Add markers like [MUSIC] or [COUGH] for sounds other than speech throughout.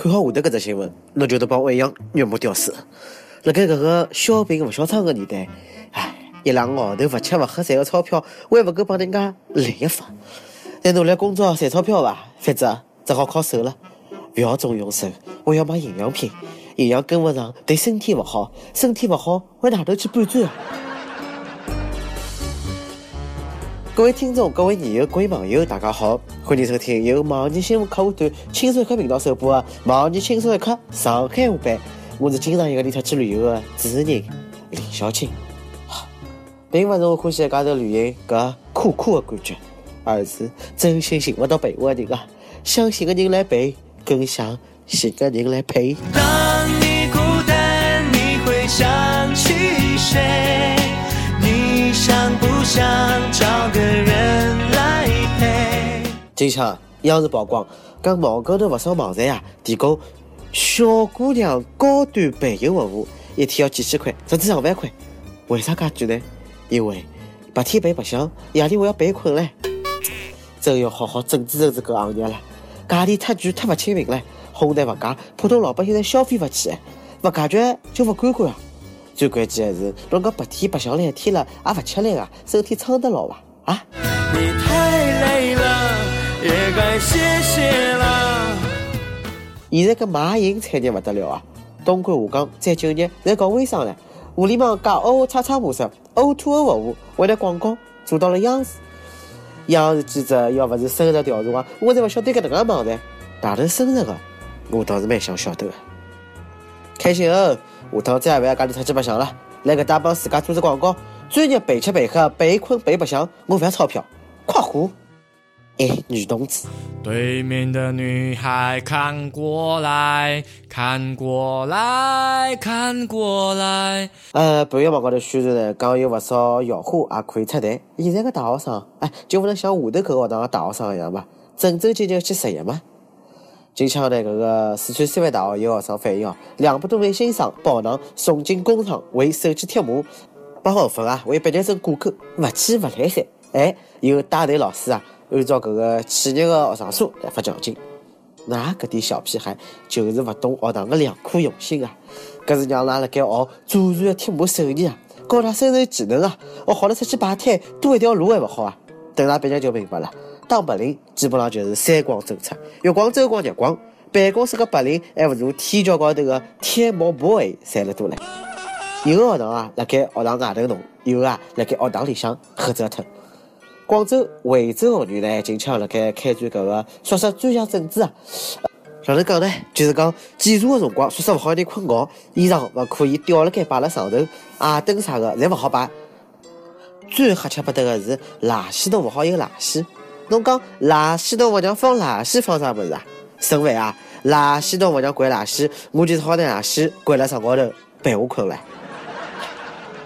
看好下头搿只新闻，侬就得帮我一样肉目吊丝。辣盖搿个小病勿小娼个年代，唉，一两个号头勿吃勿喝赚个钞票，还勿够帮人家立一发。再努力工作赚钞票伐？反正只好靠手了。勿要总用手，我要买营养品，营养跟勿上对身体勿好，身体勿好往哪头去搬砖啊？各位听众，各位网友，各位网友，大家好，欢迎收听由网易新闻客户端轻松一刻频道首播的《网易轻松一刻上海话版》。我是经常一个人出去旅游的主持人林小青，并不是我欢喜一家头旅行搿苦苦的感觉，而是真心寻不到陪我的人啊！想寻个人来陪，更想寻个人来陪。陪？近腔央视曝光，讲网高头不少网站啊，提供小姑娘高端陪游服务，一天要几千块，甚至上万块。为啥介贵呢？因为白天陪白相，夜里我要陪困嘞。真要好好整治整治搿行业了，价钿太贵太勿亲民了，哄抬物价，普通老百姓侪消费勿起，勿解决就勿管管啊！最关键的是，侬讲白天白相了一天了，也勿吃力啊，身体撑得牢伐？啊？你太累了，也该歇歇了。现在搿卖淫产业勿得了啊！东莞、下岗、再就业侪搞微商了，互联网假哦叉叉模式，O to O 服务，为了广告做到了央视。央视记者要勿是深入调查，我才勿晓得搿能介网站大头深入个，我倒是蛮想晓得个。开心哦，下趟再也勿要家里出去白相了，来搿搭帮自家做只广告，专业陪吃陪喝陪困陪白相，我勿要钞票，夸虎！哎，女同志。对面的女孩看过来看过来看过来。呃，半夜网高头宣传呢，讲有不少校花也可以出台。现在个大学生，哎，就不能像下头搿个学堂个大学生一样嘛，正正经经去实习嘛。近腔呢，搿个四川师范大学有学生反映哦，两百多位新生跑堂送进工厂为手机贴膜，八号分啊为毕业证挂钩，勿去勿来三。哎，有带队老师啊，按照搿个企业的学生数来发奖金。那搿点小屁孩就是勿懂学堂的良苦用心啊！搿是让㑚辣盖学祖传的贴膜手艺啊，教㑚生存技能啊！学好了出去摆摊，多一条路还勿好啊！等他毕业就明白了，当白领基本上就是三光政策：月光、周光、日光。办公室个白领还勿如天桥高头个贴膜 boy 赚得多唻。有个学堂啊，辣盖学堂外头弄；有个啊，辣盖学堂里向瞎折腾。广州、惠州学院呢，近腔辣盖开展搿个宿舍专项整治啊。哪能讲呢？就是讲检查个辰光，宿舍勿好让人困觉，衣裳勿可以吊辣盖摆辣上头，矮凳啥个侪勿好摆。最吓吃不得个是垃圾桶勿好有垃圾。侬讲垃圾桶勿让放垃圾，放啥物事啊？省饭啊！垃圾桶勿让掼垃圾，我就只好拿垃圾掼辣床高头陪我困唻。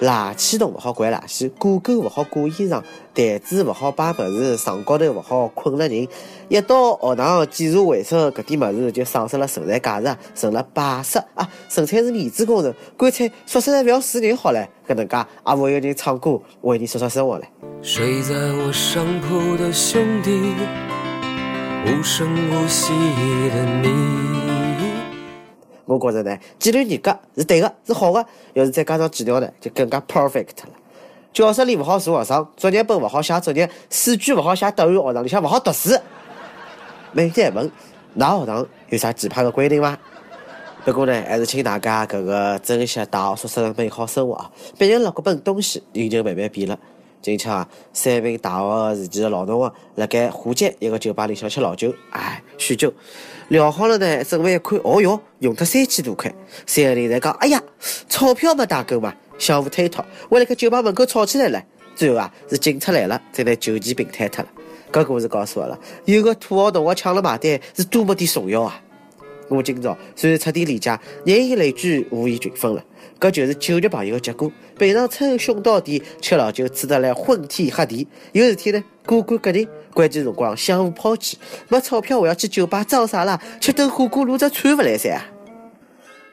垃圾桶勿好掼垃圾，挂钩勿好挂衣裳，台子勿好摆物事，床高头勿好困了人。一到学堂检查卫生，搿点物事就丧失了存在价值，成了摆设啊！纯粹是面子工程，干脆宿舍勿要死人好了。搿能介也勿会有人唱歌为你宿舍生活了。睡在我上铺的兄弟，无声无息的你。我觉着呢，纪律严格是对个，是好个。要是再加上几条呢，就更加 perfect 了。教室里勿好坐学生，作业本勿好写作业，试卷勿好写答案，学堂里向勿好读书。每天问，㑚学堂有啥奇葩个规定伐？不过呢，还是请大家搿个珍惜大学宿舍的美好生活啊！毕竟了搿本东西，人就慢慢变了。近腔啊，三名大学时期的老同学辣盖沪街一个酒吧里向吃老酒，哎，酗酒，聊好了呢，准备一看，哦哟，用脱三千多块，三个人在讲，哎呀，钞票没带够嘛，相互推脱，为了盖酒吧门口吵起来了，最后啊，是警察来了，才拿酒钱平摊脱了。搿故事告诉我了，有个土豪同学抢了买单，是多么的重要啊！我今朝算是彻底理解“人以类聚，物以群分”了。搿就是酒肉朋友的结果。平常称兄道弟，吃老酒吃得来昏天黑地，有事体呢，各管各人。关键辰光相互抛弃，没钞票还要去酒吧装啥啦？吃顿火锅撸只串勿来噻！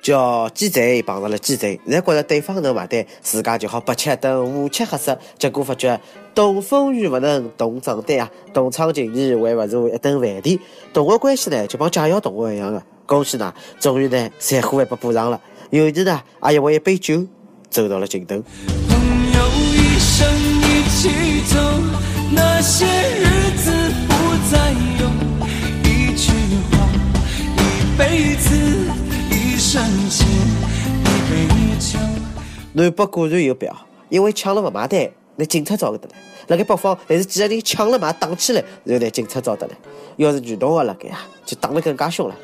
叫鸡贼碰上了鸡贼，侪觉着对方能买单，自家就好八七等五七合适。结果发觉懂风雨勿能懂账单啊，懂场情谊还勿如一顿饭钿。同学关系呢，就帮驾校同学一样的。恭喜呢，终于呢，残货也被补上了。尤其呢，阿因为一杯酒走到了尽头。南北果然有表，因为抢了不买单，那警察找得来。辣盖北方，还是几个人抢了买打起来，然后拿警察找得来。要是女同学辣盖啊，就打得更加凶了。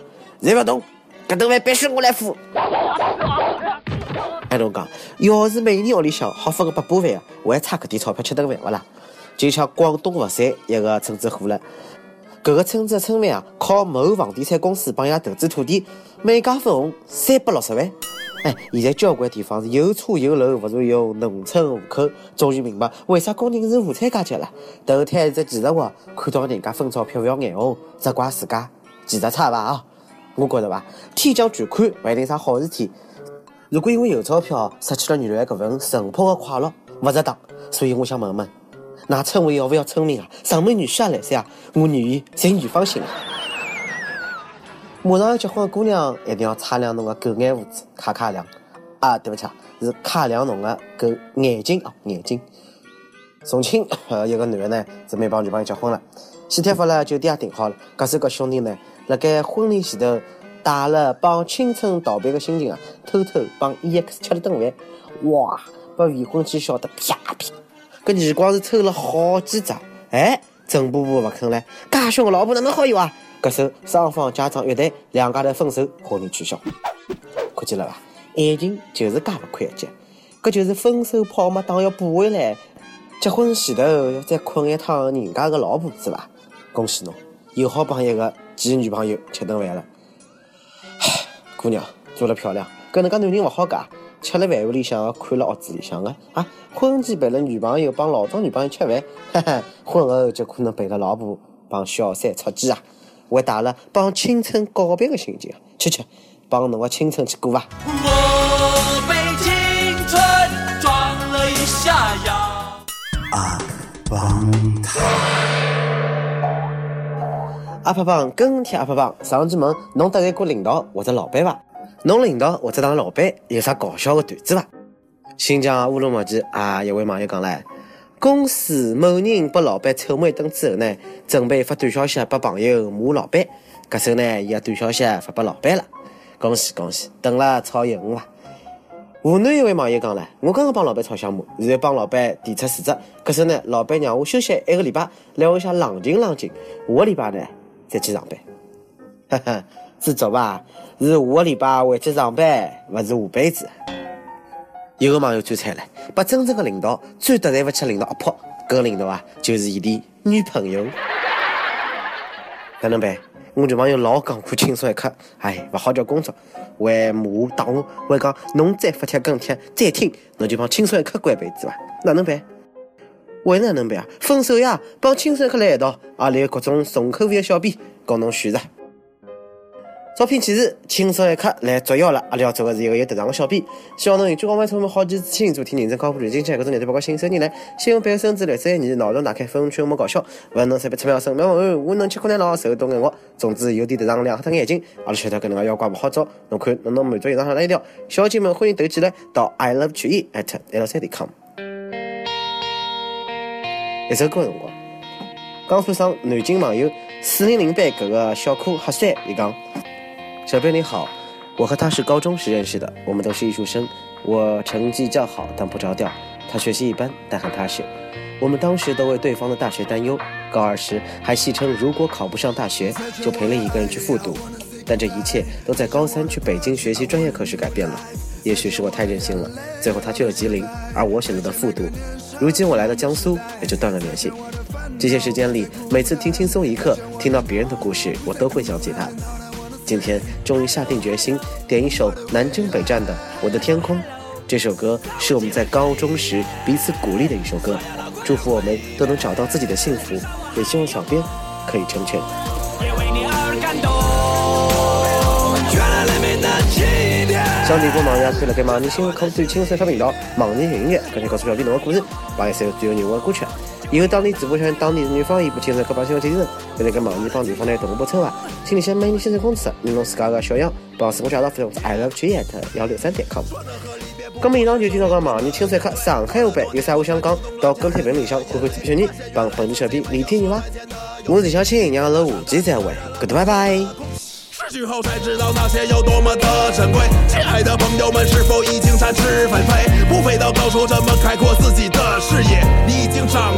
侪勿动，搿顿饭必须我来付。[LAUGHS] 哎，侬讲，要是每年屋里向好分个八把饭啊，我还差搿点钞票吃顿饭勿啦？就像广东佛山一个村子火了，搿个村子的村民啊，靠某房地产公司帮伊拉投资土地，每家分红三百六十万。哎，现在交关地方是有车有楼，勿如有农村户口。终于明白为啥工人是无产阶级了。投胎是技术活，看到人家分钞票勿要眼红，责怪自家技术差伐啊？我觉着伐，天降巨款勿一定啥好事体。如果因为有钞票失去了原来搿份淳朴的快乐，勿值当。所以我想问问，㑚村委要勿要村民啊？上门女婿也来噻啊！我愿意随女方行。马上要结婚的姑娘一定要擦亮侬个狗眼胡子，卡卡亮啊！对不起，是卡亮侬个狗眼睛啊，眼睛。重庆呃 [COUGHS] 有个男的呢，准备帮女朋友结婚了，喜帖发了，酒店也订好了。搿首个兄弟呢，辣盖婚礼前头带了帮青春道别个心情啊，偷偷帮 EX 吃了顿饭，哇，把未婚妻笑得啪啪，搿耳光是抽了好几只，哎，郑伯伯勿肯唻，介凶个老婆哪能好有啊？搿首双方家长约谈，两家头分手，婚礼取消。看见了伐？爱情就是介勿宽一截，搿就是分手炮嘛，当要补回来。结婚前头要再困一趟人家个老婆是伐？恭喜侬，又好帮一个前女朋友吃顿饭了。姑娘做了漂亮，搿能介男人勿好嫁。吃了饭屋里向，看了屋子里向个啊，婚前陪了女朋友帮老早女朋友吃饭，哈哈，婚后就可能陪了老婆帮小三出击啊。还带了帮青春告别的心情，吃吃，帮侬个青春去过伐？我被青春撞了一下腰。阿拍帮跟帖阿胖帮上期问侬得罪过领导或者老板伐？侬领导或者当老板有啥搞笑的段子伐？新疆乌鲁木齐啊，一位网友讲唻，公司某人拨老板臭骂一顿之后呢，准备发短消息拨朋友骂老板，搿首呢伊个短消息发拨老板了，恭喜恭喜，等了超一五了？湖南一位网友讲了，我刚刚帮老板吵相骂，然后帮老板提出辞职，搿首呢老板让我休息一个礼拜，来屋里向冷静冷静，下个礼拜呢再去上班。哈哈，知足伐？是下个礼拜回去上班，勿是下辈子。有个网友最惨了，把真正的领导最得罪勿起领导阿婆，搿领导啊就是伊的女朋友。哪能办？我女朋友老讲看轻松一刻，哎，勿好叫工作，还骂我打我，还讲侬再发帖跟帖再听，侬就帮轻松一刻关辈子伐？哪能办？为哪能办啊？分手呀，帮轻松一刻来一道，阿里有各种重口味的小编供侬选择。招聘启事，轻松一刻来捉妖了！阿拉要做的是一个有特长的小编，希望侬有句话外充满好奇之心，做听认真靠谱、最近期各种热点八卦新手人来，新闻背后甚至绿色艺脑洞打开，风趣幽默搞笑，勿能随便出秒神妙文案，我能吃苦耐劳，手多眼活。总之有点特长，亮瞎脱眼睛。阿拉晓得搿能介妖怪勿好找，侬看侬能满足以上哪一条？小姐们欢迎投简历到 i love 曲艺 at l 三点 com。一首歌的辰光，江苏省南京网友四零零班搿个小可黑三伊讲。小编你好，我和他是高中时认识的，我们都是艺术生。我成绩较好，但不着调；他学习一般，但很踏实。我们当时都为对方的大学担忧，高二时还戏称如果考不上大学，就陪另一个人去复读。但这一切都在高三去北京学习专业课时改变了。也许是我太任性了，最后他去了吉林，而我选择了复读。如今我来到江苏，也就断了联系。这些时间里，每次听轻松一刻，听到别人的故事，我都会想起他。今天终于下定决心点一首南征北战的《我的天空》，这首歌是我们在高中时彼此鼓励的一首歌，祝福我们都能找到自己的幸福，也希望小编可以成全。也为你而感动，原来黎明的起点。想听歌网友可以来给网易新闻客户端轻松发频道网易音乐，跟帖告诉小编侬的故事，把一首最有人味的歌曲。以后当地直播圈当地人方言不轻松可把新闻听听，可以跟网易帮地方的同步播出啊。请联系美女先生公司，你弄自家的小样，帮自我介绍发送至 i love juliet 幺六三点 com。咁么以上就今朝个网易轻松课上海话版，有啥话想讲，到跟帖评论里向回回主编小人帮本地小编聊天你哇。我是小青，让阿拉下期再会，good 拜拜。失去后才知道那些有多么的珍贵。亲爱的朋友们，是否已经展翅纷飞？不飞到高处，怎么开阔自己的视野？你已经长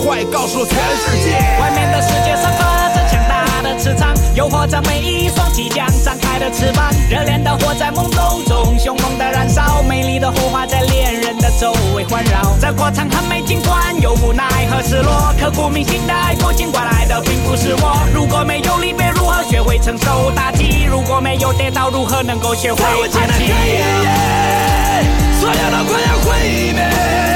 快告诉全世界！外面的世界散发着强大的磁场，诱惑着每一双即将张开的翅膀。热恋的火在懵懂中凶猛的燃烧，美丽的火花在恋人的周围环绕。这过程很美，尽管有无奈和失落，刻骨铭心的爱过，尽管来的并不是我。如果没有离别，如何学会承受打击？如果没有跌倒，如何能够学会爬起？所有的快要毁灭。